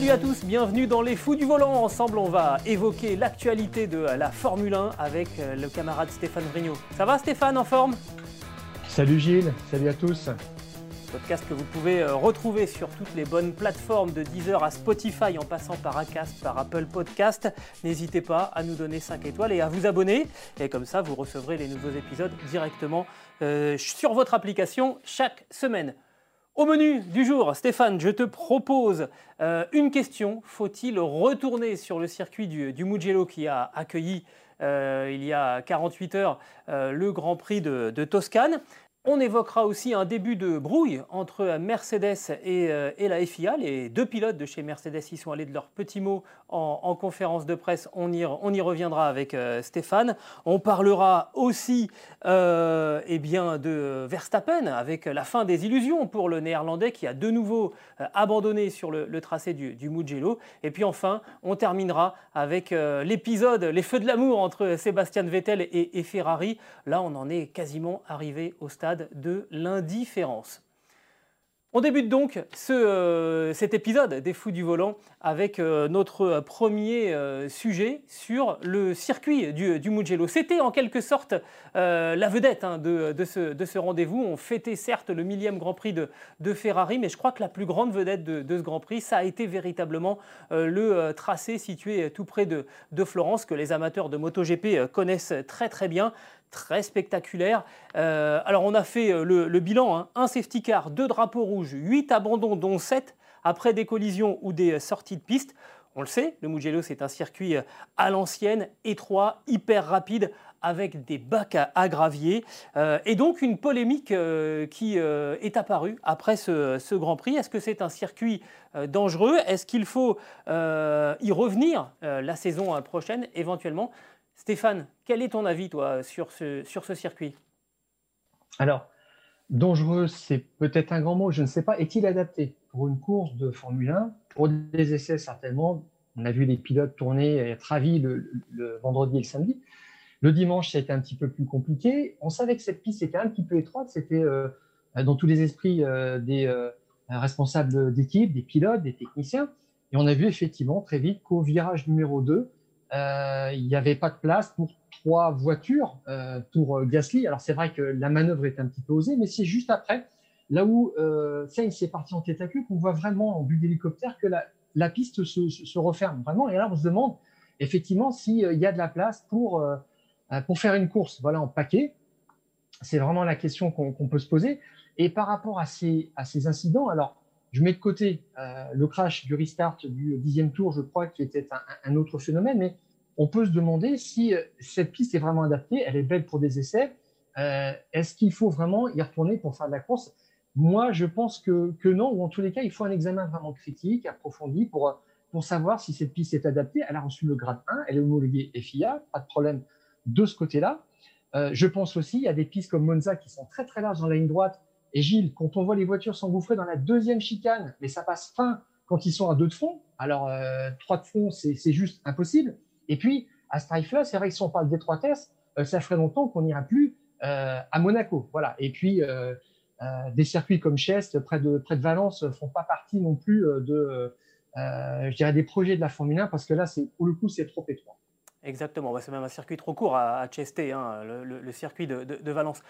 Salut à tous, bienvenue dans les Fous du Volant. Ensemble, on va évoquer l'actualité de la Formule 1 avec euh, le camarade Stéphane Vrignot. Ça va Stéphane, en forme? Salut Gilles, salut à tous. Podcast que vous pouvez euh, retrouver sur toutes les bonnes plateformes de Deezer à Spotify en passant par Acast, par Apple Podcast. N'hésitez pas à nous donner 5 étoiles et à vous abonner. Et comme ça, vous recevrez les nouveaux épisodes directement euh, sur votre application chaque semaine. Au menu du jour, Stéphane, je te propose euh, une question. Faut-il retourner sur le circuit du, Mugello qui a accueilli il y a 48 heures le Grand Prix de Toscane? On évoquera aussi un début de brouille entre Mercedes euh, et, la FIA. Les deux pilotes de chez Mercedes y sont allés de leurs petits mots en, conférence de presse. On y, reviendra avec euh, Stéphane. On parlera aussi euh, eh bien, de Verstappen avec la fin des illusions pour le néerlandais qui a de nouveau abandonné sur le, tracé du, Mugello. Et puis enfin, on terminera avec l'épisode Les Feux de l'amour entre Sébastien Vettel et Ferrari. Là, on en est quasiment arrivé au stade de l'indifférence. On débute donc euh, cet épisode des Fous du Volant avec euh, notre premier euh, sujet sur le circuit du, Mugello. C'était en quelque sorte la vedette hein, de, ce, rendez-vous. On fêtait certes le millième Grand Prix de, Ferrari, mais je crois que la plus grande vedette de, ce Grand Prix, ça a été véritablement le tracé situé tout près de, Florence, que les amateurs de MotoGP connaissent très très bien très spectaculaire. Euh, alors on a fait euh, le, bilan, hein. un safety car, deux drapeaux rouges, huit abandons dont sept après des collisions ou des euh, sorties de piste. On le sait, le Mugello c'est un circuit à l'ancienne, étroit, hyper rapide, avec des bacs à, gravier. et donc une polémique qui est apparue après ce, Grand Prix. Est-ce que c'est un circuit dangereux? Est-ce qu'il faut y revenir la saison prochaine éventuellement? Stéphane, quel est ton avis, toi, sur ce, sur ce circuit? Alors, dangereux, c'est peut-être un grand mot, je ne sais pas. Est-il adapté pour une course de Formule 1 Pour des essais, certainement. On a vu les pilotes tourner et être ravis le, vendredi et le samedi. Le dimanche, c'était un petit peu plus compliqué. On savait que cette piste était un petit peu étroite. C'était euh, dans tous les esprits euh, des euh, responsables d'équipe, des pilotes, des techniciens. Et on a vu effectivement très vite qu'au virage numéro 2, euh, il n'y avait pas de place pour trois voitures euh, pour euh, Gasly. Alors c'est vrai que la manœuvre est un petit peu osée, mais c'est juste après, là où euh, Sainz est parti en tête à queue, qu'on voit vraiment en vue d'hélicoptère que la, piste se, se, referme vraiment. Et là, on se demande effectivement s'il y a de la place pour, pour faire une course voilà, en paquet. C'est vraiment la question qu'on peut se poser. Et par rapport à ces, à ces incidents, alors je mets de côté euh, le crash du restart du dixième tour, je crois, qui était un, autre phénomène, mais on peut se demander si euh, cette piste est vraiment adaptée, elle est belle pour des essais. Euh, est-ce qu'il faut vraiment y retourner pour faire de la course? Moi, je pense que, non, ou en tous les cas, il faut un examen vraiment critique, approfondi, pour, pour savoir si cette piste est adaptée. Elle a reçu le grade 1, elle est homologuée FIA, pas de problème de ce côté-là. je pense aussi, il y a des pistes comme Monza qui sont très très larges dans la ligne droite, et Gilles, quand on voit les voitures s'engouffrer dans la deuxième chicane, mais ça passe fin quand ils sont à deux de front. Alors, euh, trois de front, c'est juste impossible. Et puis, à ce tarif-là, c'est vrai que si on parle d'étroitesse, euh, ça ferait longtemps qu'on n'ira plus euh, à Monaco. Voilà. Et puis, des circuits comme Chest, près de, près de Valence, font pas partie non plus de, je dirais, des projets de la Formule 1 parce que là, pour le coup, c'est trop étroit. Exactement, c'est même un circuit trop court à, à hein, le, circuit de, de Valence.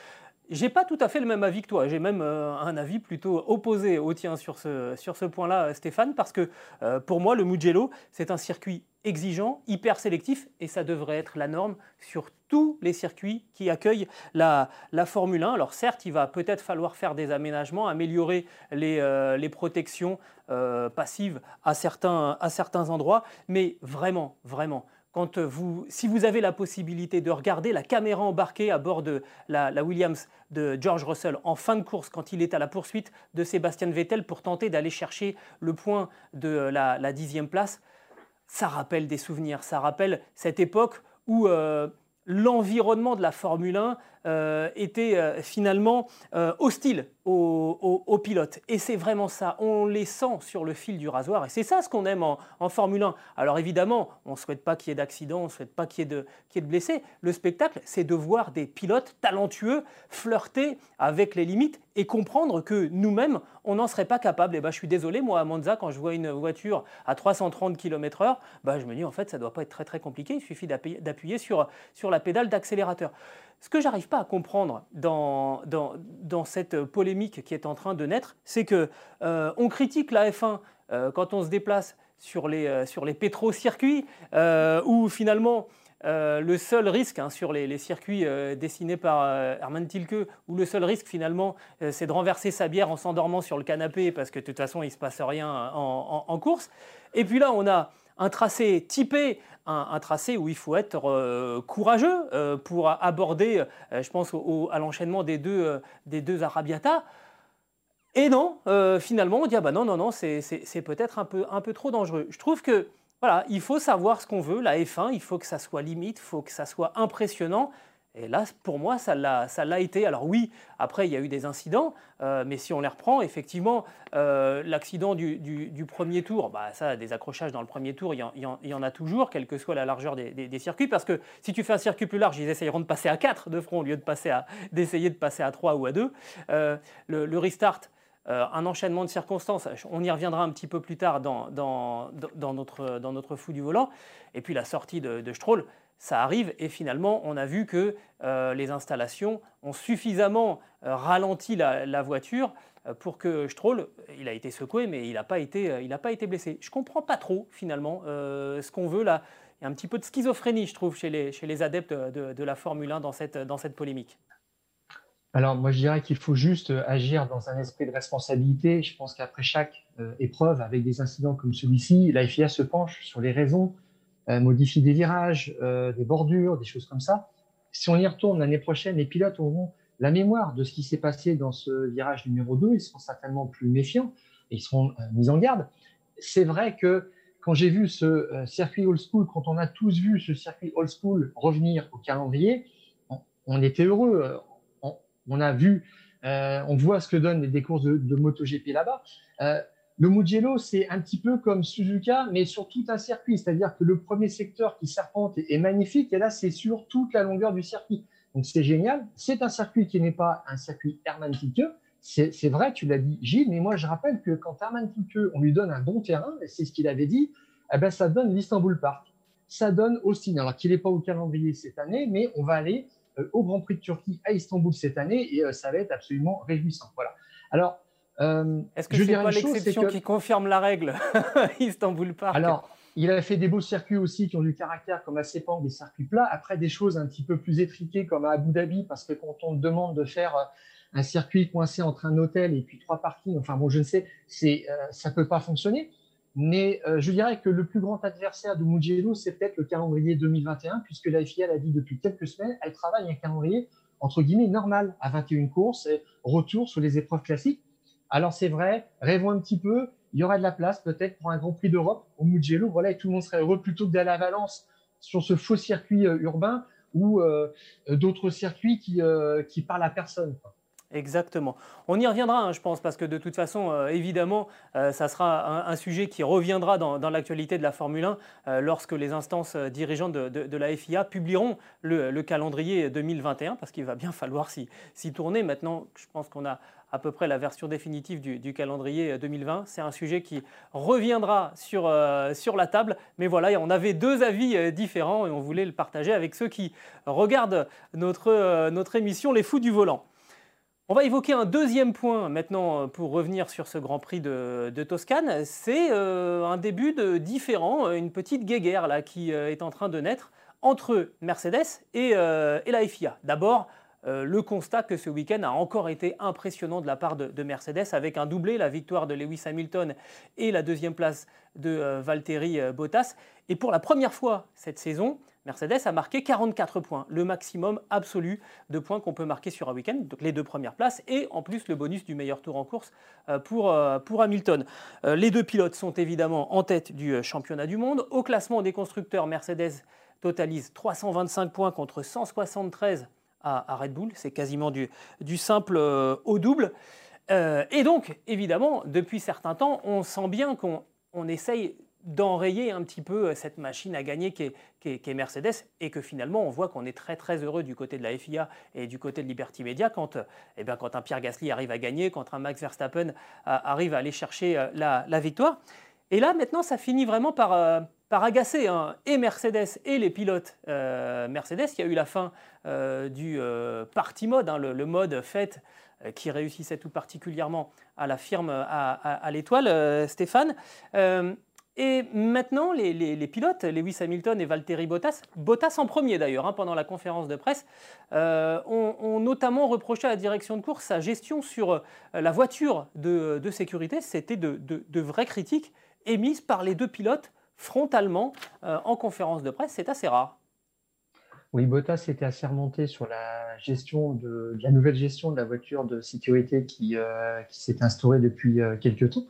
J'ai pas tout à fait le même avis que toi. J'ai même euh, un avis plutôt opposé au tien sur ce, point-là, Stéphane, parce que euh, pour moi, le Mugello, c'est un circuit exigeant, hyper sélectif, et ça devrait être la norme sur tous les circuits qui accueillent la, Formule 1. Alors certes, il va peut-être falloir faire des aménagements, améliorer les, euh, protections passives à certains endroits, mais vraiment, vraiment, vous, si vous avez la possibilité de regarder la caméra embarquée à bord de la, Williams de George Russell en fin de course, quand il est à la poursuite de Sébastien Vettel pour tenter d'aller chercher le point de la, dixième place, ça rappelle des souvenirs, ça rappelle cette époque où euh, l'environnement de la Formule 1 euh, était euh, finalement euh, hostile aux, pilotes. Et c'est vraiment ça, on les sent sur le fil du rasoir. Et c'est ça ce qu'on aime en, Formule 1. Alors évidemment, on ne souhaite pas qu'il y ait d'accidents, on ne souhaite pas qu'il y, ait de blessés. Le spectacle, c'est de voir des pilotes talentueux flirter avec les limites et comprendre que nous-mêmes, on n'en serait pas capable. Et ben, je suis désolé, moi à Monza, quand je vois une voiture à 330 km/h, bah, je me dis en fait, ça ne doit pas être très très compliqué, il suffit d'appuyer sur, sur la pédale d'accélérateur. Ce que j'arrive pas à comprendre dans, dans, cette polémique qui est en train de naître, c'est que euh, on critique la F1 euh, quand on se déplace sur les, euh, sur les pétro-circuits, où finalement le seul risque hein, sur les, circuits dessinés par Herman Tilke, où le seul risque finalement c'est de renverser sa bière en s'endormant sur le canapé parce que de toute façon il ne se passe rien en, en course. Et puis là on a un tracé typé, un, tracé où il faut être euh, courageux euh, pour aborder, euh, je pense à l'enchaînement des deux, des deux Arabiata. Et non, finalement, on dit ah bah non, non, non, c'est peut-être un peu, un peu trop dangereux. Je trouve que voilà, il faut savoir ce qu'on veut. La F1, il faut que ça soit limite, il faut que ça soit impressionnant. Et là, pour moi, ça l'a été. Alors oui, après, il y a eu des incidents, euh, mais si on les reprend, effectivement, euh, l'accident du, premier tour, bah, ça, des accrochages dans le premier tour, il y, en, a toujours, quelle que soit la largeur des, circuits, parce que si tu fais un circuit plus large, ils essayeront de passer à 4 de front au lieu d'essayer de, passer à 3 ou à 2. Euh, le, restart, un enchaînement de circonstances, on y reviendra un petit peu plus tard dans, notre, dans notre fou du volant, et puis la sortie de, de Stroll, ça arrive et finalement on a vu que euh, les installations ont suffisamment euh, ralenti la, voiture euh, pour que Stroll, il a été secoué mais il n'a pas, été, pas été blessé. Je ne comprends pas trop finalement ce qu'on veut là. Il y a un petit peu de schizophrénie je trouve chez les, chez les adeptes de, la Formule 1 dans cette, dans cette polémique. Alors moi je dirais qu'il faut juste agir dans un esprit de responsabilité. Je pense qu'après chaque épreuve avec des incidents comme celui-ci, la FIA se penche sur les raisons modifie des virages, euh, des bordures, des choses comme ça. Si on y retourne l'année prochaine, les pilotes auront la mémoire de ce qui s'est passé dans ce virage numéro 2. Ils seront certainement plus méfiants et ils seront euh, mis en garde. C'est vrai que quand j'ai vu ce circuit old school, quand on a tous vu ce circuit old school revenir au calendrier, on, était heureux. On, a vu, on voit ce que donnent les courses de, de MotoGP là-bas. Le Mugello, c'est un petit peu comme Suzuka, mais sur tout un circuit. C'est-à-dire que le premier secteur qui serpente est, magnifique, et là, c'est sur toute la longueur du circuit. Donc, c'est génial. C'est un circuit qui n'est pas un circuit Hermann Tilke. C'est vrai, tu l'as dit, Gilles, mais moi, je rappelle que quand Hermann Tilke, on lui donne un bon terrain, et c'est ce qu'il avait dit, eh ben, ça donne l'Istanbul Park. Ça donne Austin. Alors qu'il n'est pas au calendrier cette année, mais on va aller euh, au Grand Prix de Turquie à Istanbul cette année, et euh, ça va être absolument réjouissant. Voilà. Alors, euh, Est-ce que c'est pas l'exception qui confirme la règle Istanbul Park Alors, il a fait des beaux circuits aussi qui ont du caractère, comme à Sepang, des circuits plats. Après, des choses un petit peu plus étriquées, comme à Abu Dhabi, parce que quand on demande de faire euh, un circuit coincé entre un hôtel et puis trois parkings, enfin bon, je ne sais, c'est, euh, ça peut pas fonctionner. Mais je dirais que le plus grand adversaire de Mugello, c'est peut-être le calendrier 2021, puisque la FIA l'a dit depuis quelques semaines, elle travaille un calendrier entre guillemets normal à 21 courses, et retour sur les épreuves classiques. Alors c'est vrai, rêvons un petit peu, il y aura de la place peut-être pour un Grand Prix d'Europe au Mugello, voilà, et tout le monde serait heureux plutôt que d'aller à Valence sur ce faux circuit euh, urbain ou euh, d'autres circuits qui, euh, qui parlent à personne. Exactement. On y reviendra, hein, je pense, parce que de toute façon, évidemment, ça sera un, sujet qui reviendra dans, l'actualité de la Formule 1 lorsque les instances dirigeantes de, la FIA publieront le, calendrier 2021, parce qu'il va bien falloir s'y tourner. Maintenant, je pense qu'on a à peu près la version définitive du, calendrier 2020. C'est un sujet qui reviendra sur, euh, la table. Mais voilà, on avait deux avis euh, différents et on voulait le partager avec ceux qui regardent notre, euh, notre émission Les Fous du Volant. On va évoquer un deuxième point maintenant pour revenir sur ce Grand Prix de, Toscane. C'est un début de différent, une petite guéguerre là, qui est en train de naître entre Mercedes et, et la FIA. D'abord, le constat que ce week-end a encore été impressionnant de la part de, Mercedes avec un doublé, la victoire de Lewis Hamilton et la deuxième place de Valtteri Bottas. Et pour la première fois cette saison, Mercedes a marqué 44 points, le maximum absolu de points qu'on peut marquer sur un week-end, donc les deux premières places, et en plus le bonus du meilleur tour en course euh, pour, euh, Hamilton. Euh, les deux pilotes sont évidemment en tête du championnat du monde. Au classement des constructeurs, Mercedes totalise 325 points contre 173 à, Red Bull, c'est quasiment du, simple au double. et donc, évidemment, depuis certains temps, on sent bien qu'on on essaye d'enrayer un petit peu euh, cette machine à gagner qui est, Mercedes et que finalement on voit qu'on est très très heureux du côté de la FIA et du côté de Liberty Media quand, euh, eh bien, quand un Pierre Gasly arrive à gagner, quand un Max Verstappen euh, arrive à aller chercher la, victoire. Et là maintenant ça finit vraiment par, par agacer hein, et Mercedes et les pilotes Mercedes. Il y a eu la fin du party mode, hein, le, mode fête qui réussissait tout particulièrement à la firme à, l'étoile, Stéphane. Et maintenant, les, pilotes, Lewis Hamilton et Valtteri Bottas, Bottas en premier d'ailleurs, hein, pendant la conférence de presse, euh, ont, notamment reproché à la direction de course sa gestion sur euh, la voiture de, sécurité. C'était de, vraies critiques émises par les deux pilotes frontalement euh, en conférence de presse. C'est assez rare. Oui, Bottas était assez remonté sur la gestion de, la nouvelle gestion de la voiture de sécurité qui, qui s'est instaurée depuis quelques temps.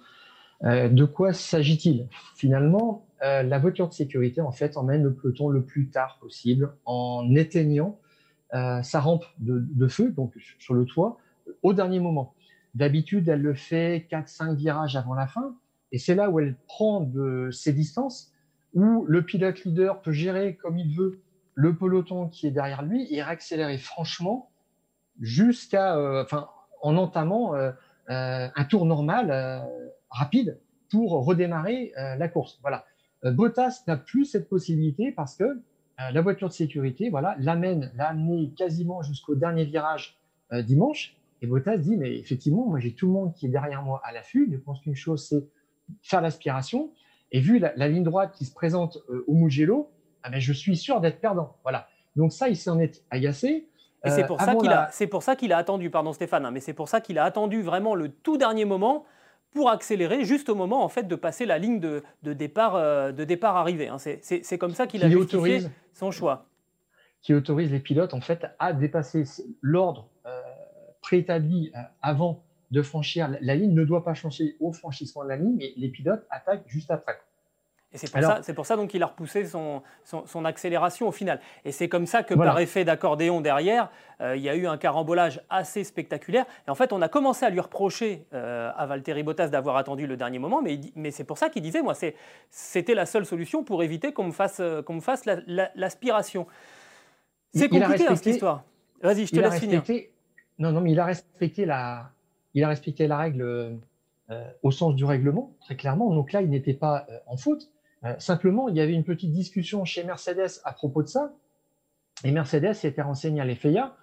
Euh, de quoi s'agit-il? Finalement, euh, la voiture de sécurité en fait emmène le peloton le plus tard possible en éteignant euh, sa rampe de, feu, donc sur le toit, au dernier moment. D'habitude, elle le fait 4-5 virages avant la fin, et c'est là où elle prend de ses distances, où le pilote leader peut gérer comme il veut le peloton qui est derrière lui et accélérer franchement jusqu'à, enfin, en entamant un tour normal rapide pour redémarrer euh, la course. Voilà. Euh, Bottas n'a plus cette possibilité parce que euh, la voiture de sécurité, voilà, l'amène, l'a amené quasiment jusqu'au dernier virage dimanche. Et Bottas dit, mais effectivement, moi j'ai tout le monde qui est derrière moi à l'affût. Je pense qu'une chose, c'est faire l'aspiration. Et vu la, ligne droite qui se présente au Mugello, ah ben, je suis sûr d'être perdant. Voilà. Donc ça, il s'en est agacé. Et c'est pour, ça qu'il a, c'est pour ça qu'il a attendu, pardon Stéphane, hein, mais c'est pour ça qu'il a attendu vraiment le tout dernier moment pour accélérer juste au moment en fait de passer la ligne de, départ, euh, de départ arrivée. Hein. C'est comme ça qu'il a justifié son choix. Qui autorise les pilotes en fait à dépasser l'ordre euh, préétabli euh, avant de franchir la ligne ne doit pas changer au franchissement de la ligne, mais les pilotes attaquent juste après. Et c'est pour, ça, pour ça donc qu'il a repoussé son, son, accélération au final. Et c'est comme ça que par effet d'accordéon derrière, euh, il y a eu un carambolage assez spectaculaire. Et en fait, on a commencé à lui reprocher euh, à Valtteri Bottas d'avoir attendu le dernier moment, mais, mais c'est pour ça qu'il disait, moi, c'était la seule solution pour éviter qu'on me fasse, euh, qu'on me fasse l'aspiration. c'est compliqué hein, cette histoire. Vas-y, je te laisse finir. Non, non, mais il a respecté la, il a respecté la règle au sens du règlement, très clairement. Donc là, il n'était pas en faute. Euh, simplement, il y avait une petite discussion chez Mercedes à propos de ça. Et Mercedes s'était renseigné à l'FIA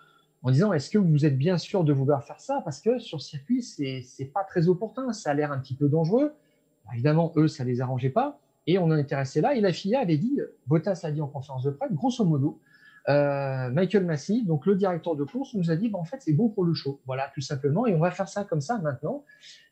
en disant Est-ce que vous êtes bien sûr de vouloir faire ça? Parce que sur circuit, c'est pas très opportun, ça a l'air un petit peu dangereux. évidemment, eux, ça les arrangeait pas. Et on en était resté là. Et la FIA avait dit Bottas a dit en conférence de presse, grosso modo, euh, Michael Massey, donc le directeur de course, nous a dit bah, en fait, c'est bon pour le show. Voilà, tout simplement. Et on va faire ça comme ça maintenant.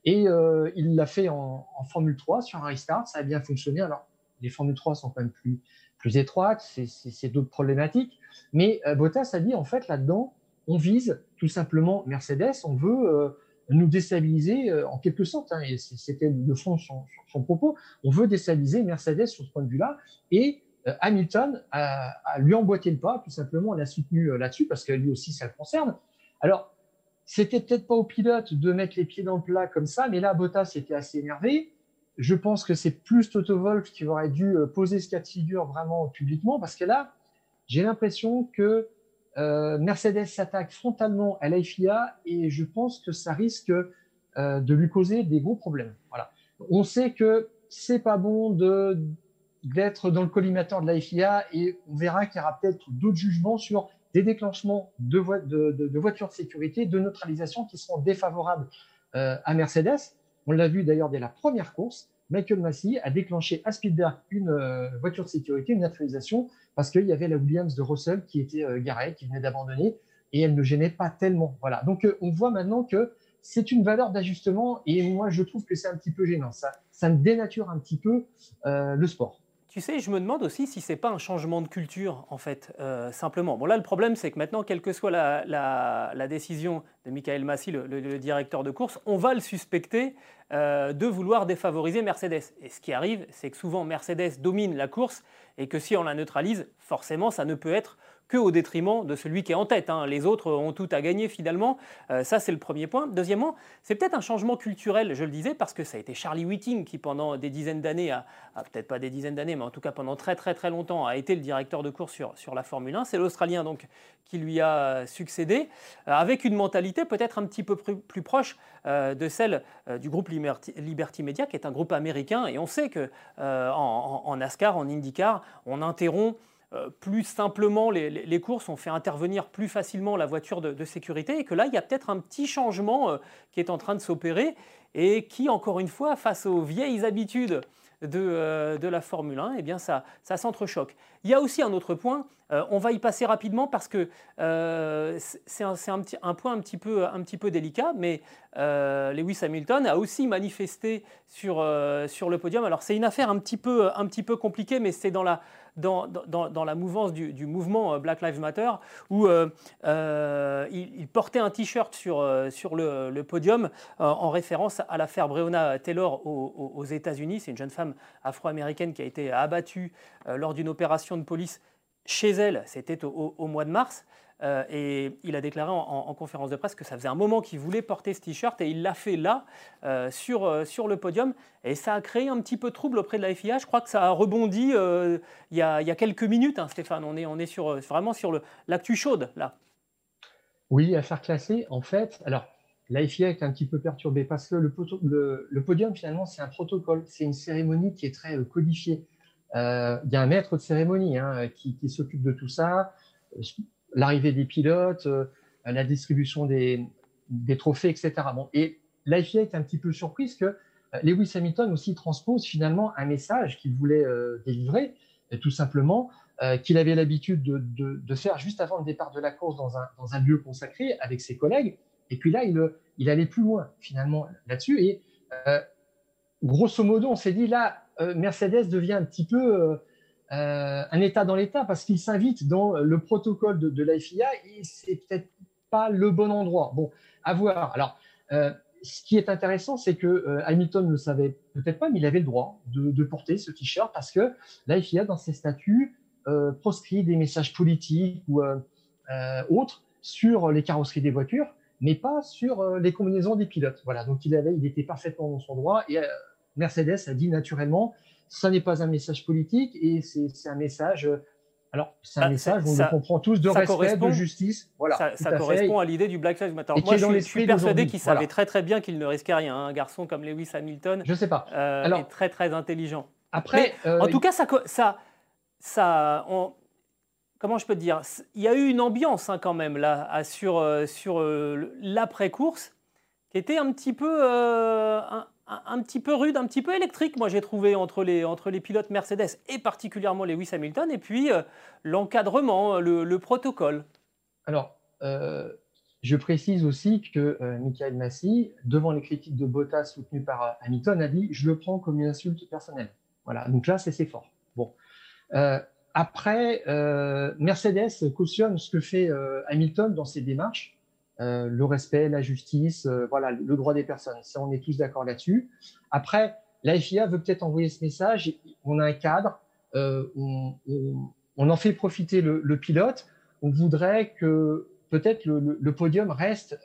Et euh, il l'a fait en, Formule 3 sur un restart. Ça a bien fonctionné. Alors, les Formule 3 sont quand même plus, plus étroites, c'est d'autres problématiques. Mais euh, Bottas a dit, en fait, là-dedans, on vise tout simplement Mercedes, on veut nous déstabiliser en quelque sorte, hein, et c'était le fond son, son, propos, on veut déstabiliser Mercedes sur ce point de vue-là, et Hamilton a, lui emboîté le pas, tout simplement, l'a soutenu là-dessus, parce que lui aussi, ça le concerne. Alors, c'était peut-être pas au pilote de mettre les pieds dans le plat comme ça, mais là, Bottas était assez énervé je pense que c'est plus Toto qui aurait dû euh, poser ce cas de figure vraiment publiquement, parce que là, j'ai l'impression que euh, Mercedes s'attaque frontalement à l'IFIA et je pense que ça risque euh, de lui causer des gros problèmes. Voilà. On sait que c'est pas bon de d'être dans le collimateur de l'IFIA et on verra qu'il y aura peut-être d'autres jugements sur des déclenchements de, voitures de sécurité, de neutralisation qui seront défavorables à Mercedes. On l'a vu d'ailleurs dès la première course. Michael Massey a déclenché à Spielberg une euh, voiture de sécurité, une naturalisation, parce qu'il y avait la Williams de Russell qui était euh, garée, qui venait d'abandonner. et elle ne gênait pas tellement. Voilà. Donc on voit maintenant que c'est une valeur d'ajustement et moi je trouve que c'est un petit peu gênant. Ça, ça dénature un petit peu le sport. Tu sais, je me demande aussi si c'est pas un changement de culture, en fait, euh, simplement. Bon, là, le problème, c'est que maintenant, quelle que soit la, décision de Michael Massy, le, directeur de course, on va le suspecter euh, de vouloir défavoriser Mercedes. Et ce qui arrive, c'est que souvent, Mercedes domine la course et que si on la neutralise, forcément, ça ne peut être que au détriment de celui qui est en tête. Hein. Les autres ont tout à gagner finalement. Euh, ça, c'est le premier point. Deuxièmement, c'est peut-être un changement culturel, je le disais, parce que ça a été Charlie Whiting qui, pendant des dizaines d'années, peut-être pas des dizaines d'années, mais en tout cas pendant très très très longtemps, a été le directeur de course sur, sur la Formule 1. C'est l'Australien donc qui lui a succédé, euh, avec une mentalité peut-être un petit peu plus, proche euh, de celle du groupe Liberty, Media, qui est un groupe américain. Et on sait que en, en NASCAR, en IndyCar, on interrompt plus simplement les, courses, on fait intervenir plus facilement la voiture de, sécurité et que là, il y a peut-être un petit changement euh, qui est en train de s'opérer et qui, encore une fois, face aux vieilles habitudes de, euh, la Formule 1, eh bien ça, ça s'entrechoque. Il y a aussi un autre point, on va y passer rapidement parce que c'est un, un, point un petit peu, un petit peu délicat, mais Lewis Hamilton a aussi manifesté sur, sur le podium. Alors c'est une affaire un petit peu, un petit peu compliquée, mais c'est dans la dans, dans, la mouvance du, mouvement euh, Black Lives Matter, où euh, euh, il, portait un t-shirt sur, sur le, podium en référence à l'affaire Breonna Taylor aux, États-Unis. C'est une jeune femme afro-américaine qui a été abattue lors d'une opération de police chez elle, c'était au, mois de mars. Euh, et il a déclaré en, conférence de presse que ça faisait un moment qu'il voulait porter ce t-shirt et il l'a fait là, euh, sur, euh, sur le podium. Et ça a créé un petit peu de trouble auprès de la FIA. Je crois que ça a rebondi il y y a, quelques minutes, hein, Stéphane. On est, on est sur, vraiment sur l'actu chaude là. Oui, à faire classer, en fait, alors la FIA est un petit peu perturbée parce que le, podium, finalement, c'est un protocole, c'est une cérémonie qui est très codifiée. Il y a un maître de cérémonie hein, qui s'occupe de tout ça l'arrivée des pilotes, euh, la distribution des, trophées, etc. Bon, et l'IFIA est un petit peu surprise que euh, Lewis Hamilton aussi transpose finalement un message qu'il voulait euh, délivrer, tout simplement, qu'il avait l'habitude de, faire juste avant le départ de la course dans un, lieu consacré avec ses collègues. Et puis là, il, il allait plus loin finalement là-dessus. Et grosso modo, on s'est dit là, Mercedes devient un petit peu euh, un État dans l'État parce qu'il s'invite dans le protocole de, de l'IFIA et c'est peut-être pas le bon endroit. Bon, à voir. Alors, euh, ce qui est intéressant, c'est que euh, Hamilton ne le savait peut-être pas, mais il avait le droit de, porter ce t-shirt parce que l'IFIA, dans ses statuts, proscrit des messages politiques ou autres sur les carrosseries des voitures, mais pas sur les combinaisons des pilotes. Voilà, donc il avait, il était parfaitement dans son droit et Mercedes a dit naturellement ça n'est pas un message politique et c'est un message. Euh, alors, c'est un ah, message, on le comprend tous, de respect, de justice. Voilà, ça, correspond à, l'idée du Black Lives Matter. Moi, je, suis persuadé qu'il savait très très bien qu'il ne risquait rien. Un garçon comme Lewis Hamilton je sais pas. Euh, alors, est très très intelligent. Après, euh, en tout cas, ça, ça, ça comment je peux te dire? Il y a eu une ambiance hein, quand même là sur, sur l'après-course qui était un petit peu, un, petit peu rude, un petit peu électrique, moi j'ai trouvé entre les, entre les pilotes Mercedes et particulièrement Lewis Hamilton, et puis euh, l'encadrement, le, protocole. Alors, euh, je précise aussi que euh, Michael Massy, devant les critiques de Bottas soutenues par Hamilton, a dit Je le prends comme une insulte personnelle. Voilà, donc là, c'est fort. Bon. après, Mercedes cautionne ce que fait Hamilton dans ses démarches euh, le respect, la justice, euh, voilà, le droit des personnes. Ça, on est tous d'accord là-dessus. Après, la FIA veut peut-être envoyer ce message. On a un cadre, euh, on, en fait profiter le, pilote. On voudrait que peut-être le, podium reste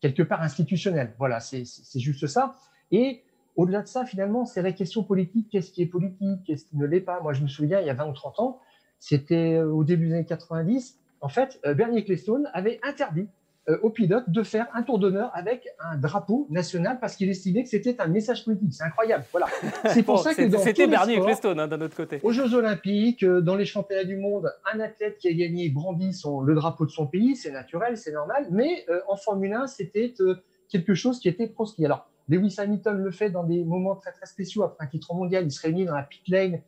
quelque part institutionnel. Voilà, c'est juste ça. Et au-delà de ça, finalement, c'est la question politique. Qu'est-ce qui est politique? Qu'est-ce qui ne l'est pas? Moi, je me souviens, il y a 20 ou 30 ans, c'était au début des années 90, en fait, euh, Bernie Ecclestone avait interdit euh, aux pilotes de faire un tour d'honneur avec un drapeau national parce qu'il estimait que c'était un message politique. C'est incroyable. Voilà. C'est pour ça que c'était Bernie Ecclestone hein, d'un autre côté. Aux Jeux Olympiques, euh, dans les championnats du monde, un athlète qui a gagné brandit son, le drapeau de son pays, c'est naturel, c'est normal. Mais en Formule 1, c'était quelque chose qui était proscrit. Alors, Lewis Hamilton le fait dans des moments très très spéciaux après un titre mondial. Il se réunit dans la pit lane.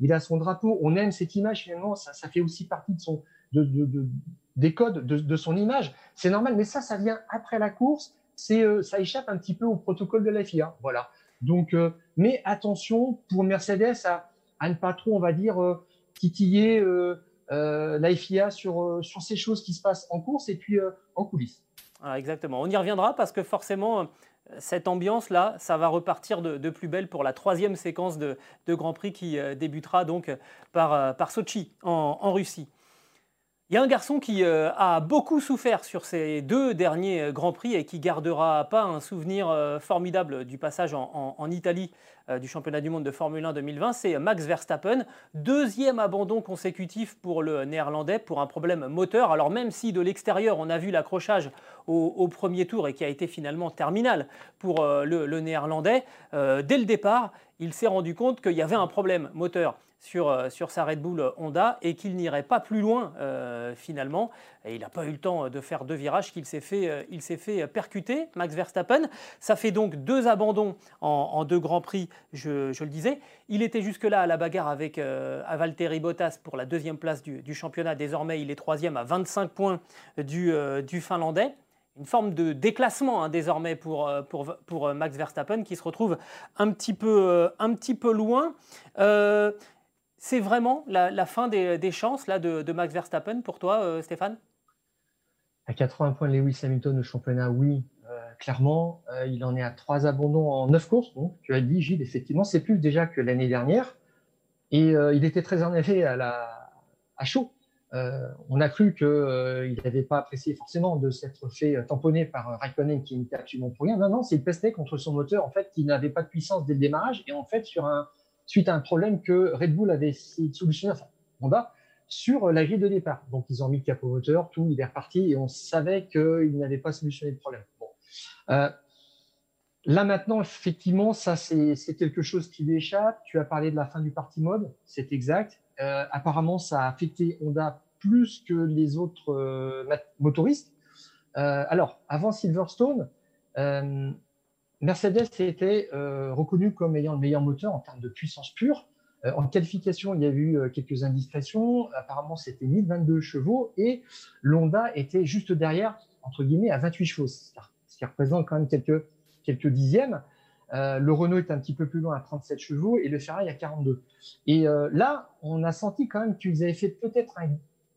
il a son drapeau. On aime cette image finalement. Ça, ça fait aussi partie de son de, des codes de, son image. C'est normal, mais ça, ça vient après la course. C'est, euh, ça échappe un petit peu au protocole de la FIA. Voilà. Donc, euh, mais attention pour Mercedes à, ne pas trop, on va dire, euh, titiller la FIA sur, sur ces choses qui se passent en course et puis en coulisses. exactement. On y reviendra parce que forcément, cette ambiance-là, ça va repartir de, plus belle pour la troisième séquence de, Grand Prix qui débutera donc par, par Sochi en Russie. Il y a un garçon qui euh, a beaucoup souffert sur ces deux derniers euh, Grands Prix et qui gardera pas un souvenir euh, formidable du passage en, Italie du championnat du monde de Formule 1 2020, c'est Max Verstappen. Deuxième abandon consécutif pour le néerlandais pour un problème moteur. Alors même si de l'extérieur on a vu l'accrochage au, premier tour et qui a été finalement terminal pour le, néerlandais, dès le départ, il s'est rendu compte qu'il y avait un problème moteur. Euh, sur, sa Red Bull Honda et qu'il n'irait pas plus loin euh, finalement. Et il n'a pas eu le temps de faire deux virages qu'il s'est fait, euh, il s'est fait percuter, Max Verstappen. Ça fait donc deux abandons en, deux grands prix, je, le disais. Il était jusque-là à la bagarre avec Valtteri Bottas pour la deuxième place du, championnat. Désormais, il est troisième à 25 points du, Finlandais une forme de déclassement hein, désormais pour, pour, pour, Max Verstappen qui se retrouve un petit peu, un petit peu loin. C'est vraiment la, fin des, chances là, de, Max Verstappen pour toi, euh, Stéphane? À 80 points Lewis Hamilton au championnat, oui, euh, clairement. Euh, il en est à trois abandons en neuf courses. Donc, tu as dit, Gilles, effectivement, c'est plus déjà que l'année dernière. Et il était très effet à, à chaud. on a cru qu'il n'avait pas apprécié forcément de s'être fait tamponner par Raikkonen qui n'était absolument pour rien. Non, non, c'est une pestait contre son moteur en fait qui n'avait pas de puissance dès le démarrage et en fait sur un, suite à un problème que Red Bull avait essayé de solutionner, enfin Honda, sur la grille de départ. Donc ils ont mis le capot moteur, tout, il est reparti et on savait qu'ils n'avaient pas solutionné le problème. Bon. Euh, là maintenant, effectivement, ça c'est quelque chose qui lui échappe. Tu as parlé de la fin du party mode, c'est exact. Euh, apparemment, ça a affecté Honda plus que les autres euh, motoristes. alors, avant Silverstone, Mercedes était euh, reconnu comme ayant le meilleur moteur en termes de puissance pure. Euh, en qualification, il y a eu euh, quelques indiscrétions. Apparemment, c'était 1022 chevaux et l'Honda était juste derrière, entre guillemets, à 28 chevaux, ce qui représente quand même quelques, quelques dixièmes. le Renault est un petit peu plus loin à 37 chevaux et le Ferrari à 42. Et là, on a senti quand même qu'ils avaient fait peut-être un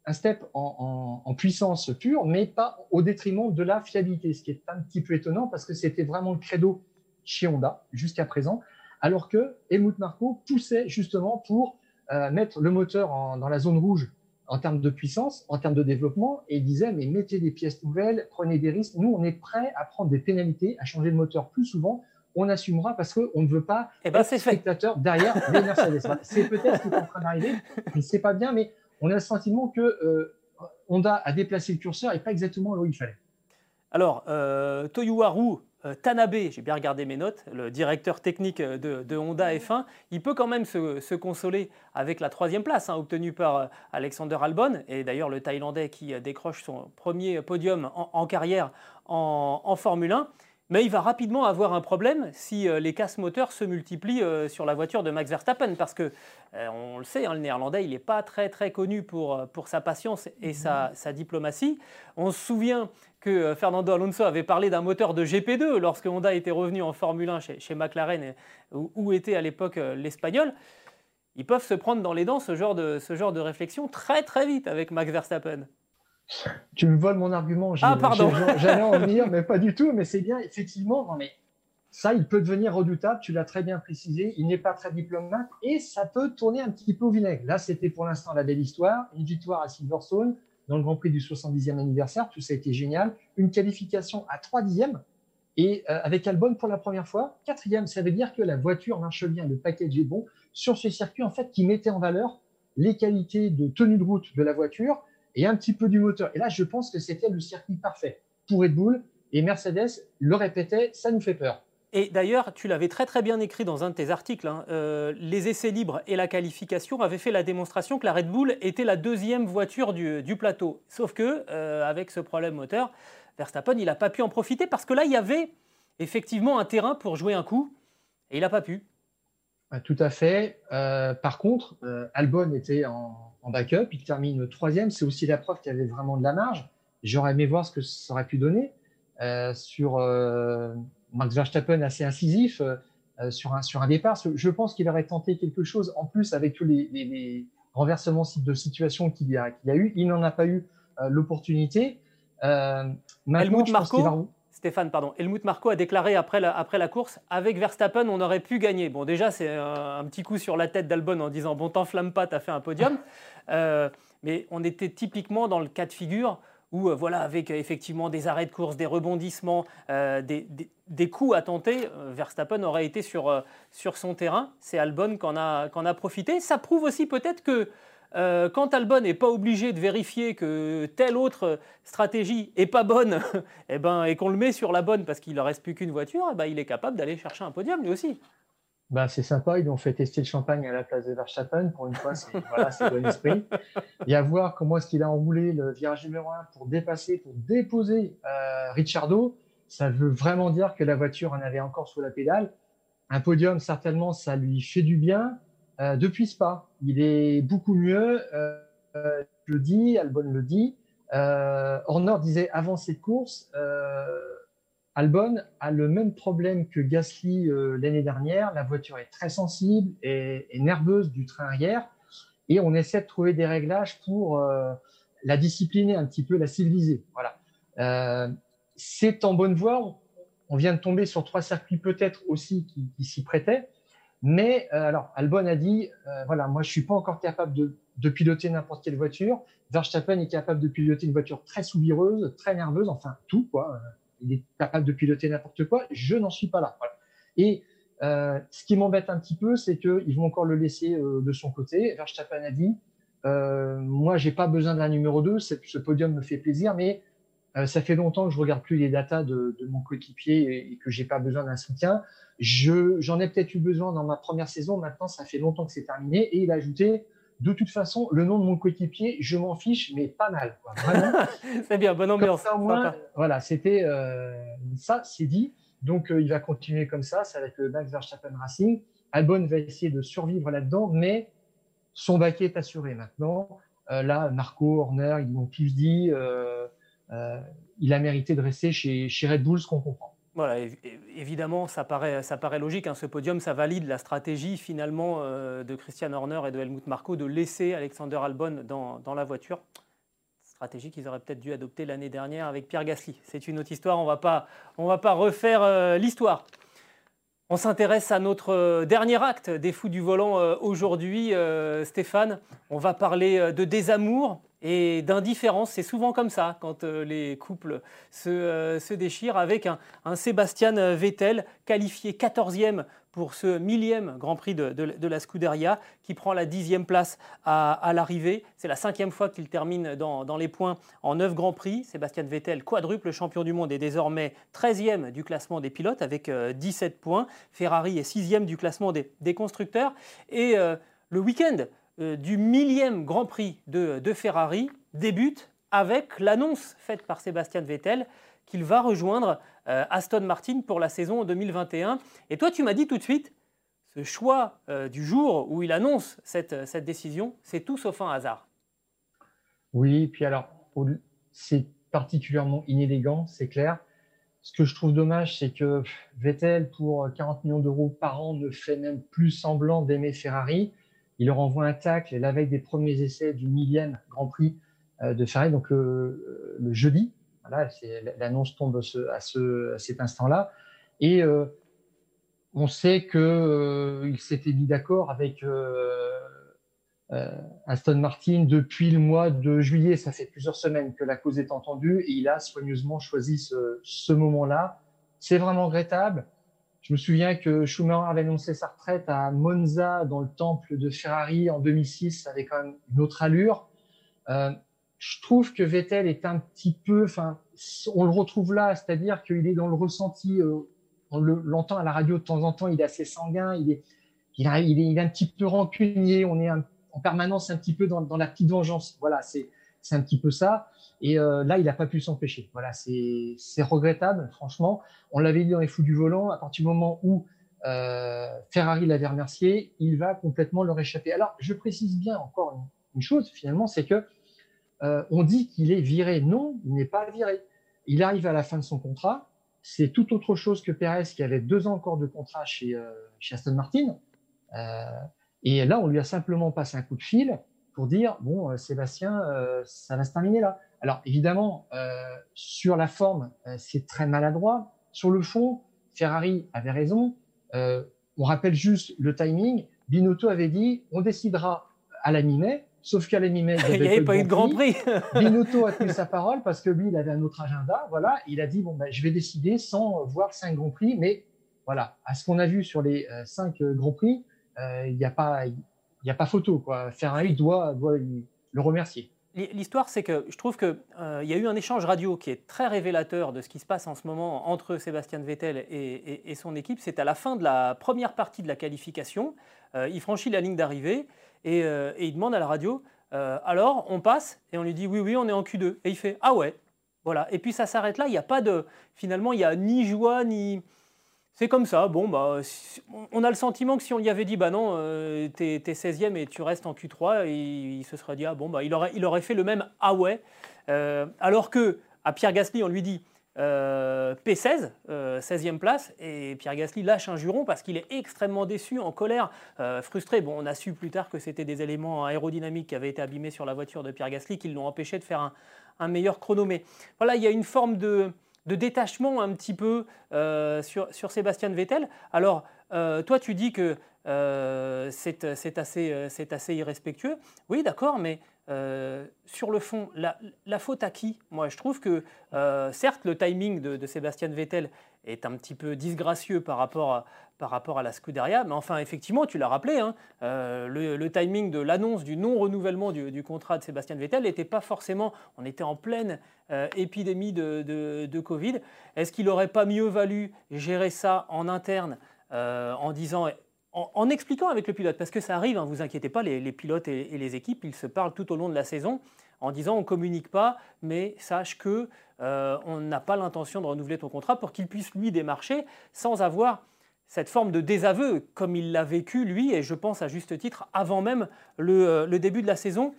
un step en, puissance pure, mais pas au détriment de la fiabilité, ce qui est un petit peu étonnant parce que c'était vraiment le credo chez Honda jusqu'à présent, alors que Helmut Marko poussait justement pour euh, mettre le moteur dans la zone rouge en termes de puissance, en termes de développement, et il disait mais mettez des pièces nouvelles, prenez des risques. Nous, on est prêt à prendre des pénalités, à changer de moteur plus souvent. On assumera parce qu'on ne veut pas eh ben, être spectateur derrière les Mercedes. c'est peut-être ce qui est en train d'arriver, je ne sais pas bien, mais on a le sentiment que euh, Honda a déplacé le curseur et pas exactement là où il fallait. Alors, euh, euh, Tanabe, j'ai bien regardé mes notes, le directeur technique de, Honda F1, il peut quand même se, consoler avec la troisième place hein, obtenue par Alexander Albon, et d'ailleurs le Thaïlandais qui décroche son premier podium en, carrière en Formule 1. Mais il va rapidement avoir un problème si euh, les casses moteurs se multiplient euh, sur la voiture de Max Verstappen, parce que euh, on le sait, hein, le néerlandais, il n'est pas très très connu pour, pour sa patience et sa, sa, diplomatie. On se souvient que Fernando Alonso avait parlé d'un moteur de GP2 lorsque Honda était revenu en Formule 1 chez, chez McLaren, où, où, était à l'époque l'Espagnol. Ils peuvent se prendre dans les dents ce genre de, ce genre de réflexion très très vite avec Max Verstappen. Tu me voles mon argument. Ah, pardon. J'allais en venir, mais pas du tout. Mais c'est bien, effectivement. Non, mais ça, il peut devenir redoutable. Tu l'as très bien précisé. Il n'est pas très diplomate et ça peut tourner un petit peu au vinaigre. Là, c'était pour l'instant la belle histoire. Une victoire à Silverstone dans le Grand Prix du 70e anniversaire. Tout ça a été génial. Une qualification à 3 dixièmes et euh, avec Albon pour la première fois. Quatrième, ça veut dire que la voiture marche bien, le package est bon sur ce circuit en fait qui mettait en valeur les qualités de tenue de route de la voiture et un petit peu du moteur. Et là, je pense que c'était le circuit parfait pour Red Bull. Et Mercedes le répétait, ça nous fait peur. Et d'ailleurs, tu l'avais très très bien écrit dans un de tes articles, hein, euh, les essais libres et la qualification avaient fait la démonstration que la Red Bull était la deuxième voiture du, plateau. Sauf que, euh, avec ce problème moteur, Verstappen, il n'a pas pu en profiter parce que là, il y avait effectivement un terrain pour jouer un coup et il n'a pas pu. Tout à fait. par contre, Albon était en, en, backup, il termine troisième. C'est aussi la preuve qu'il y avait vraiment de la marge. J'aurais aimé voir ce que ça aurait pu donner sur Max Verstappen assez incisif sur un, sur un départ. Je pense qu'il aurait tenté quelque chose en plus avec tous les, les, renversements de situation qu'il y, a, qu'il a eu. Il n'en a pas eu l'opportunité. Euh, Helmut Marco, Stéphane, pardon. Helmut Marco a déclaré après la, après la course avec Verstappen, on aurait pu gagner. Bon, déjà, c'est un, petit coup sur la tête d'Albon en disant Bon, t'enflamme pas, t'as fait un podium. Euh, mais on était typiquement dans le cas de figure où, euh, voilà, avec effectivement des arrêts de course, des rebondissements, des, des, coups à tenter, Verstappen aurait été sur, sur son terrain. C'est Albon qu'on a, a profité. Ça prouve aussi peut-être que euh, quand Albon n'est pas obligé de vérifier que telle autre stratégie est pas bonne, et, eh ben, et qu'on le met sur la bonne parce qu'il ne reste plus qu'une voiture, eh ben, il est capable d'aller chercher un podium lui aussi. Bah, c'est sympa, ils ont fait tester le champagne à la place de Verstappen. Pour une fois, c'est bon esprit. Et à voir comment est-ce qu'il a enroulé le virage numéro 1 pour dépasser, pour déposer euh, Ricciardo. Ça veut vraiment dire que la voiture en avait encore sous la pédale. Un podium, certainement, ça lui fait du bien. Euh, depuis Spa, il est beaucoup mieux. Euh, euh, je le dis, Albon le dit. Horner disait avant cette course, Albon a le même problème que Gasly l'année dernière. La voiture est très sensible et, nerveuse du train arrière. Et on essaie de trouver des réglages pour la discipliner un petit peu, la civiliser. Voilà. c'est en bonne voie. On vient de tomber sur trois circuits peut-être aussi qui, qui s'y prêtaient. Mais euh, alors, Albon a dit, euh, voilà, moi je suis pas encore capable de, piloter n'importe quelle voiture. Verstappen est capable de piloter une voiture très soubireuse, très nerveuse, enfin tout quoi. Euh, il est capable de piloter n'importe quoi. Je n'en suis pas là. Et ce qui m'embête un petit peu, c'est qu'ils vont encore le laisser de son côté. Verstappen a dit, moi j'ai pas besoin d'un numéro 2, ce podium me fait plaisir, mais ça fait longtemps que je regarde plus les datas de, de mon coéquipier et, et que j'ai pas besoin d'un soutien. J'en ai peut-être eu besoin dans ma première saison. Maintenant, ça fait longtemps que c'est terminé. Et il a ajouté, de toute façon, le nom de mon coéquipier, je m'en fiche, mais pas mal. c'est bien, bonne ambiance. voilà, c'était euh, ça, c'est dit. Donc, euh, il va continuer comme ça. Ça va être le Max Verstappen Racing. Albon va essayer de survivre là-dedans, mais son baquet est assuré maintenant. Euh, là, Marco, Horner, ils m'ont tous dit, il a mérité de rester chez, Red Bull, ce qu'on comprend. Voilà, évidemment, ça paraît, ça paraît logique. Hein, ce podium, ça valide la stratégie finalement euh, de Christian Horner et de Helmut Marko de laisser Alexander Albon dans, la voiture. Stratégie qu'ils auraient peut-être dû adopter l'année dernière avec Pierre Gasly. C'est une autre histoire, on ne va pas refaire euh, l'histoire. On s'intéresse à notre euh, dernier acte des fous du volant aujourd'hui, Stéphane. On va parler de désamour, et d'indifférence. C'est souvent comme ça quand euh, les couples se, euh, se déchirent avec un, un, Sébastien Vettel qualifié 14e pour ce millième Grand Prix de, la Scuderia qui prend la dixième place à, l'arrivée. C'est la cinquième fois qu'il termine dans, les points en neuf Grands Prix. Sébastien Vettel, quadruple champion du monde, est désormais 13e du classement des pilotes avec 17 euh, points. Ferrari est 6e du classement des, constructeurs. Et le week-end du millième Grand Prix de, Ferrari débute avec l'annonce faite par Sébastien Vettel qu'il va rejoindre euh, Aston Martin pour la saison 2021. Et toi, tu m'as dit tout de suite, ce choix euh, du jour où il annonce cette, cette décision, c'est tout sauf un hasard. Oui, puis alors, c'est particulièrement inélégant, c'est clair. Ce que je trouve dommage, c'est que Vettel, pour 40 millions d'euros par an, ne fait même plus semblant d'aimer Ferrari. Il leur envoie un tacle la veille des premiers essais du millième Grand Prix euh, de Ferrari, donc le, jeudi. Voilà, l'annonce tombe à, ce, à cet instant-là. Et euh, on sait qu'il euh, s'était mis d'accord avec Aston Martin depuis le mois de juillet. Ça fait plusieurs semaines que la cause est entendue et il a soigneusement choisi ce, ce moment-là. C'est vraiment regrettable. Je me souviens que Schumacher avait annoncé sa retraite à Monza, dans le temple de Ferrari en 2006. Ça avait quand même une autre allure. Euh, je trouve que Vettel est un petit peu, enfin, on le retrouve là, c'est-à-dire qu'il est dans le ressenti. Euh, on l'entend à la radio de temps en temps. Il est assez sanguin. Il est, il, est un petit peu rancunier. On est en permanence un petit peu dans, dans la petite vengeance. Voilà, c'est c'est un petit peu ça. Et euh, là, il n'a pas pu s'empêcher. Voilà, c'est regrettable, franchement. On l'avait dit dans les fous du volant, à partir du moment où Ferrari l'avait remercié, il va complètement leur échapper. Alors, je précise bien encore une, chose, finalement, c'est que on dit qu'il est viré. Non, il n'est pas viré. Il arrive à la fin de son contrat. C'est tout autre chose que Perez qui avait deux ans encore de contrat chez, chez Aston Martin. et là, on lui a simplement passé un coup de fil pour dire bon, euh, Sébastien, euh, ça va se terminer là. Alors évidemment, euh, sur la forme, c'est très maladroit. Sur le fond, Ferrari avait raison. on rappelle juste le timing. Binotto avait dit on décidera à la mi-mai. Sauf qu'à la mi-mai, il n'y avait pas eu de Grand Prix. Binotto a tenu sa parole parce que lui, il avait un autre agenda. Voilà, il a dit bon, ben, je vais décider sans voir cinq Grands Prix. Mais voilà, à ce qu'on a vu sur les cinq Grands Prix, il n'y a pas, n'y a pas photo. Quoi. Doit le remercier. L'histoire, c'est que je trouve qu'il euh, y a eu un échange radio qui est très révélateur de ce qui se passe en ce moment entre Sébastien Vettel et, son équipe. C'est à la fin de la première partie de la qualification. Euh, il franchit la ligne d'arrivée et, euh, et, il demande à la radio Alors, on passe Et on lui dit Oui, oui, on est en Q2. Et il fait Ah ouais Voilà. Et puis ça s'arrête là. Il n'y a pas de. Finalement, il n'y a ni joie, ni c'est comme ça. Bon, bah, on a le sentiment que si on lui avait dit, bah non, euh, t'es, 16e et tu restes en Q3, il, se serait dit, ah bon, bah, il, aurait, il aurait fait le même ah ouais. Euh, alors que à Pierre Gasly, on lui dit euh, P16, 16e place, et Pierre Gasly lâche un juron parce qu'il est extrêmement déçu, en colère, frustré. Bon, on a su plus tard que c'était des éléments aérodynamiques qui avaient été abîmés sur la voiture de Pierre Gasly qui l'ont empêché de faire un, un meilleur chrono. Mais voilà, il y a une forme de de détachement un petit peu euh, sur, sur, Sébastien Vettel. Alors, euh, toi, tu dis que euh, c'est assez, assez, irrespectueux. Oui, d'accord, mais sur le fond, la, faute à qui? Moi, je trouve que, certes, le timing de, de, Sébastien Vettel est un petit peu disgracieux par rapport à, par rapport à la Scuderia. Mais enfin, effectivement, tu l'as rappelé, hein, euh, le, timing de l'annonce du non-renouvellement du, contrat de Sébastien Vettel n'était pas forcément. On était en pleine euh, épidémie de, Covid. Est-ce qu'il n'aurait pas mieux valu gérer ça en interne euh, en disant. En, expliquant avec le pilote, parce que ça arrive, ne hein, vous inquiétez pas, les, pilotes et, les équipes, ils se parlent tout au long de la saison en disant on ne communique pas, mais sache que on n'a pas l'intention de renouveler ton contrat pour qu'il puisse lui démarcher sans avoir cette forme de désaveu, comme il l'a vécu lui, et je pense à juste titre, avant même le, euh, début de la saison.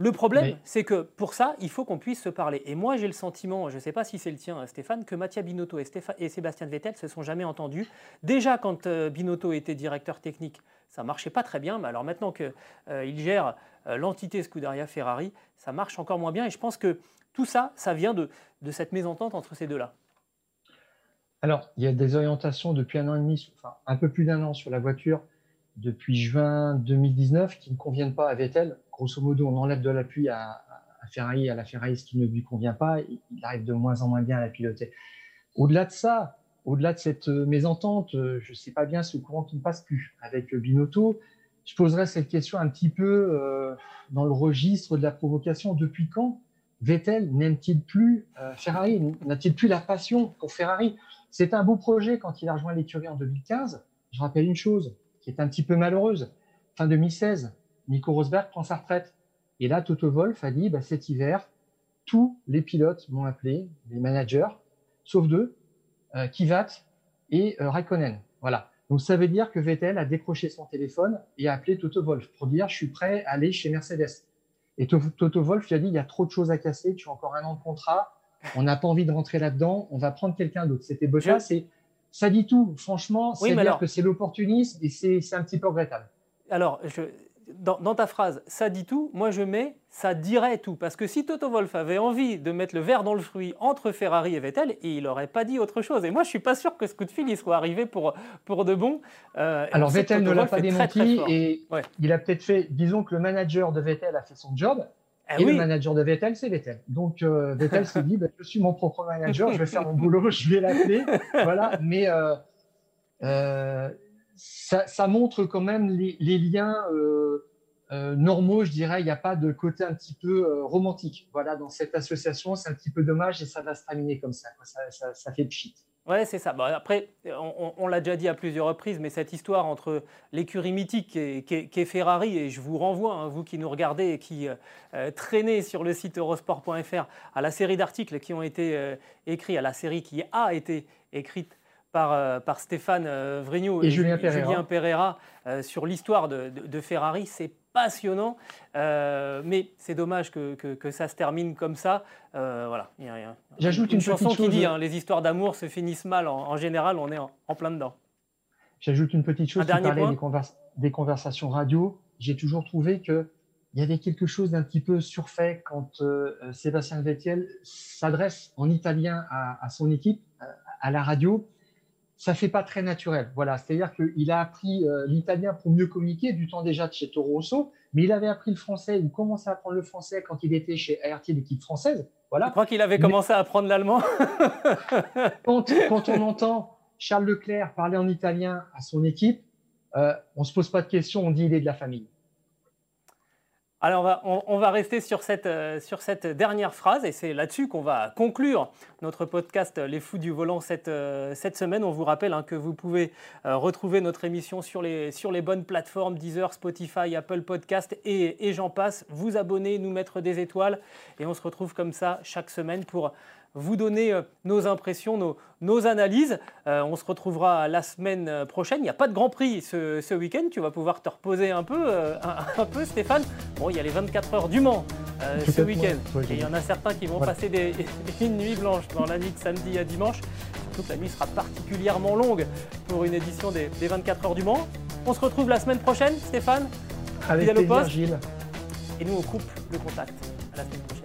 Le problème, c'est que pour ça, il faut qu'on puisse se parler. Et moi, j'ai le sentiment, je ne sais pas si c'est le tien, Stéphane, que Mattia Binotto et, et Sébastien Vettel se sont jamais entendus. Déjà, quand euh, Binotto était directeur technique, ça marchait pas très bien. Mais alors maintenant qu'il euh, gère l'entité Scuderia Ferrari, ça marche encore moins bien. Et je pense que tout ça, ça vient de cette mésentente entre ces deux-là. Alors, il y a des orientations depuis un an et demi, enfin un peu plus d'un an sur la voiture depuis juin 2019 qui ne conviennent pas à Vettel. Grosso modo, on enlève de l'appui à, Ferrari, à la Ferrari, ce qui ne lui convient pas. Il arrive de moins en moins bien à la piloter. Au-delà de ça, au-delà de cette mésentente, je ne sais pas bien ce courant qui ne passe plus avec Binotto. Je poserais cette question un petit peu euh, dans le registre de la provocation. Depuis quand Vettel n'aime-t-il plus euh, Ferrari? N'a-t-il plus la passion pour Ferrari? C'est un beau projet quand il a rejoint l'écurie en 2015. Je rappelle une chose qui est un petit peu malheureuse. Fin 2016, Nico Rosberg prend sa retraite. Et là, Toto Wolff a dit, bah, cet hiver, tous les pilotes m'ont appelé, les managers, sauf deux, euh, Kivat et euh, Raikkonen. Voilà. Donc ça veut dire que Vettel a décroché son téléphone et a appelé Toto Wolff pour dire je suis prêt à aller chez Mercedes. Et Toto Wolff lui a dit il y a trop de choses à casser, tu as encore un an de contrat, on n'a pas envie de rentrer là-dedans, on va prendre quelqu'un d'autre. C'était Bottas, et ça dit tout. Franchement, c'est dire que c'est l'opportunisme et c'est un petit peu regrettable. Alors, dans, ta phrase, ça dit tout, moi je mets ça dirait tout. Parce que si Toto Wolff avait envie de mettre le verre dans le fruit entre Ferrari et Vettel, il n'aurait pas dit autre chose. Et moi je ne suis pas sûr que ce coup de fil il soit arrivé pour, pour de bon. Euh, Alors Vettel ne l'a pas démenti et il a peut-être fait, disons que le manager de Vettel a fait son job. Ah et le manager de Vettel, c'est Vettel. Donc euh, Vettel s'est dit, bah, je suis mon propre manager, je vais faire mon boulot, je vais l'appeler. voilà. Mais euh, euh, ça, montre quand même les, liens normaux, je dirais. Il n'y a pas de côté un petit peu romantique. Voilà, dans cette association, c'est un petit peu dommage et ça va se terminer comme ça. Ça, ça, ça fait pchit. Ouais, c'est ça. après, on, l'a déjà dit à plusieurs reprises, mais cette histoire entre l'écurie mythique qui est, Ferrari, et je vous renvoie, hein, vous qui nous regardez et qui euh, euh, traînez sur le site eurosport.fr, à la série d'articles qui ont été euh, écrits, à la série qui a été écrite par, par Stéphane Vrignou et, Julien Pereira, sur l'histoire de, Ferrari. C'est passionnant, mais c'est dommage que, que, ça se termine comme ça. voilà, J'ajoute une, chanson qui dit hein, les histoires d'amour se finissent mal. En, général, on est en, plein dedans. J'ajoute une petite chose. Un dernier point. des conversations radio. J'ai toujours trouvé que il y avait quelque chose d'un petit peu surfait quand euh, Sébastien Vettel s'adresse en italien à, son équipe, euh, à la radio. Ça fait pas très naturel. Voilà, c'est-à-dire qu'il a appris euh, l'italien pour mieux communiquer du temps déjà de chez Toro Rosso, mais il avait appris le français, il commençait à apprendre le français quand il était chez ART, l'équipe française. Voilà. Je crois qu'il avait commencé à apprendre l'allemand? quand, quand, on entend Charles Leclerc parler en italien à son équipe, on se pose pas de questions, on dit il est de la famille. Alors on va, rester sur cette, euh, sur cette, dernière phrase et c'est là-dessus qu'on va conclure notre podcast Les Fous du Volant cette, euh, semaine. On vous rappelle hein, que vous pouvez euh, retrouver notre émission sur les, sur les bonnes plateformes Deezer, Spotify, Apple Podcast et, et j'en passe. Vous abonner, nous mettre des étoiles et on se retrouve comme ça chaque semaine pour vous donner euh, nos impressions, nos, analyses. Euh, on se retrouvera la semaine euh, prochaine. Il n'y a pas de Grand Prix ce, week-end. Tu vas pouvoir te reposer un peu, un, peu, Stéphane. Bon, il y a les 24 heures du Mans ce week-end. Et il y en a certains qui vont passer des, une nuit blanche dans la nuit de samedi à dimanche. Surtout que la nuit sera particulièrement longue pour une édition des, 24 heures du Mans. On se retrouve la semaine prochaine, Stéphane. Avec plaisir, Gilles. Et nous, on coupe le contact. À la semaine prochaine.